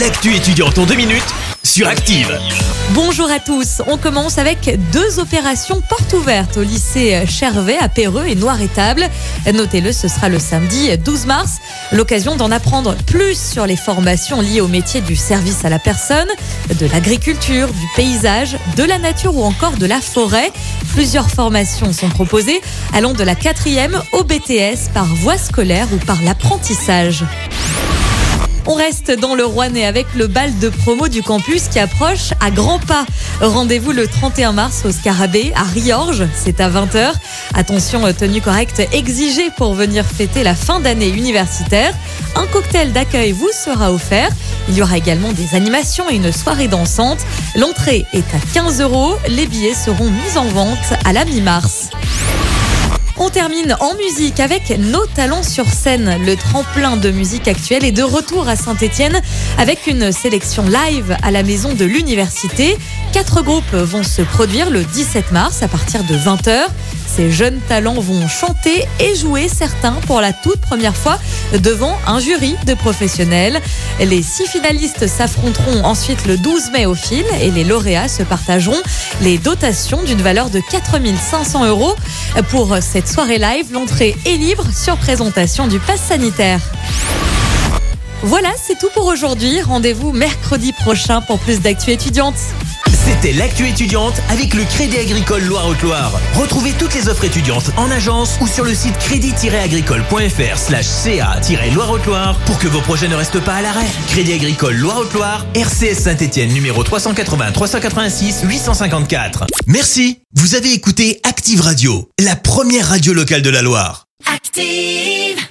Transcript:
L'actu étudiante en deux minutes sur Active. Bonjour à tous. On commence avec deux opérations portes ouvertes au lycée Chervet à Péreux et Noir-Étable. Notez-le, ce sera le samedi 12 mars. L'occasion d'en apprendre plus sur les formations liées au métier du service à la personne, de l'agriculture, du paysage, de la nature ou encore de la forêt. Plusieurs formations sont proposées allant de la quatrième au BTS par voie scolaire ou par l'apprentissage. On reste dans le Rouennais avec le bal de promo du campus qui approche à grands pas. Rendez-vous le 31 mars au Scarabée à Riorges, c'est à 20h. Attention, tenue correcte exigée pour venir fêter la fin d'année universitaire. Un cocktail d'accueil vous sera offert. Il y aura également des animations et une soirée dansante. L'entrée est à 15 euros. Les billets seront mis en vente à la mi-mars. On termine en musique avec nos talents sur scène. Le tremplin de musique actuelle est de retour à Saint-Etienne avec une sélection live à la maison de l'université. Quatre groupes vont se produire le 17 mars à partir de 20h. Ces jeunes talents vont chanter et jouer certains pour la toute première fois devant un jury de professionnels. Les six finalistes s'affronteront ensuite le 12 mai au fil et les lauréats se partageront les dotations d'une valeur de 4500 euros. Pour cette soirée live, l'entrée est libre sur présentation du pass sanitaire. Voilà, c'est tout pour aujourd'hui. Rendez-vous mercredi prochain pour plus d'actu étudiantes. C'était l'actu étudiante avec le Crédit Agricole Loire-Haute-Loire. Retrouvez toutes les offres étudiantes en agence ou sur le site crédit-agricole.fr slash ca-loire-haute-Loire pour que vos projets ne restent pas à l'arrêt. Crédit Agricole Loire-Haute-Loire, RCS Saint-Etienne numéro 380 386 854. Merci. Vous avez écouté Active Radio, la première radio locale de la Loire. Active!